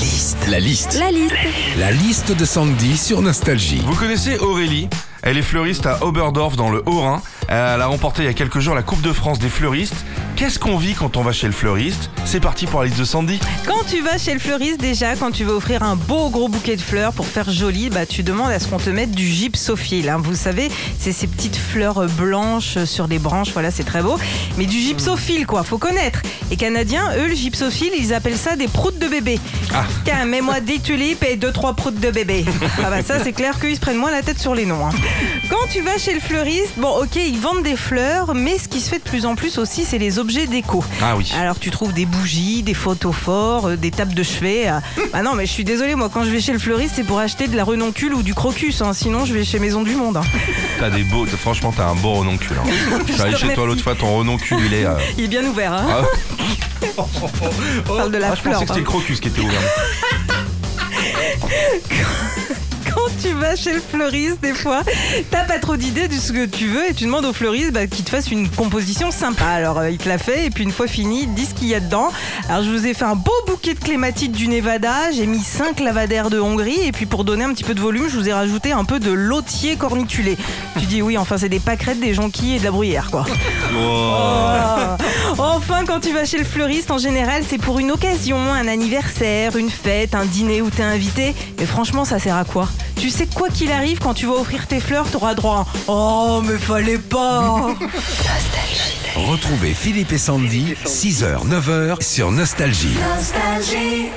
liste. La liste. La liste. La liste de Sandy sur Nostalgie. Vous connaissez Aurélie? Elle est fleuriste à Oberdorf dans le Haut-Rhin. Elle a remporté il y a quelques jours la Coupe de France des fleuristes. Qu'est-ce qu'on vit quand on va chez le fleuriste C'est parti pour la liste de Sandy. Quand tu vas chez le fleuriste, déjà, quand tu veux offrir un beau gros bouquet de fleurs pour faire joli, bah, tu demandes à ce qu'on te mette du gypsophile. hein. Vous savez, c'est ces petites fleurs blanches sur les branches, voilà, c'est très beau. Mais du gypsophile, quoi, faut connaître. Les Canadiens, eux, le gypsophile, ils appellent ça des proutes de bébé. Ah. Tiens, mets-moi des tulipes et deux, trois proutes de bébé. Ah bah ça, c'est clair qu'ils se prennent moins la tête sur les noms. hein. Quand tu vas chez le fleuriste, bon, ok, ils vendent des fleurs, mais ce qui se fait de plus en plus aussi, c'est les objets déco. Ah oui. Alors tu trouves des bougies, des photophores, euh, des tables de chevet. euh. Ah non mais je suis désolée, moi quand je vais chez le fleuriste c'est pour acheter de la renoncule ou du crocus. hein. Sinon je vais chez Maison du Monde. hein. T'as des beaux. Franchement, t'as un beau renoncule. Hein. Je suis allé te chez toi remercie. l'autre fois, ton renoncule, il est. euh, Il est bien ouvert. Hein Ah, On parle de la ah, je fleur. pensais que c'était le crocus qui était ouvert. Vas chez le fleuriste, des fois, t'as pas trop d'idées de ce que tu veux et tu demandes au fleuriste bah, qu'il te fasse une composition sympa. Alors euh, il te la fait et puis une fois fini, il dit ce qu'il y a dedans. Alors je vous ai fait un beau bouquet de clématites du Nevada, j'ai mis 5 lavadaires de Hongrie et puis pour donner un petit peu de volume, je vous ai rajouté un peu de lotier corniculé. Tu dis oui, enfin c'est des pâquerettes, des jonquilles et de la bruyère quoi. Enfin, quand tu vas chez le fleuriste, en général, c'est pour une occasion, un anniversaire, une fête, un dîner où t'es invité. Et franchement, ça sert à quoi? Tu sais, quoi qu'il arrive, quand tu vas offrir tes fleurs, t'auras droit à un Oh, mais fallait pas Retrouvez Philippe et Sandy, 6h, 9h sur Nostalgie. Nostalgie.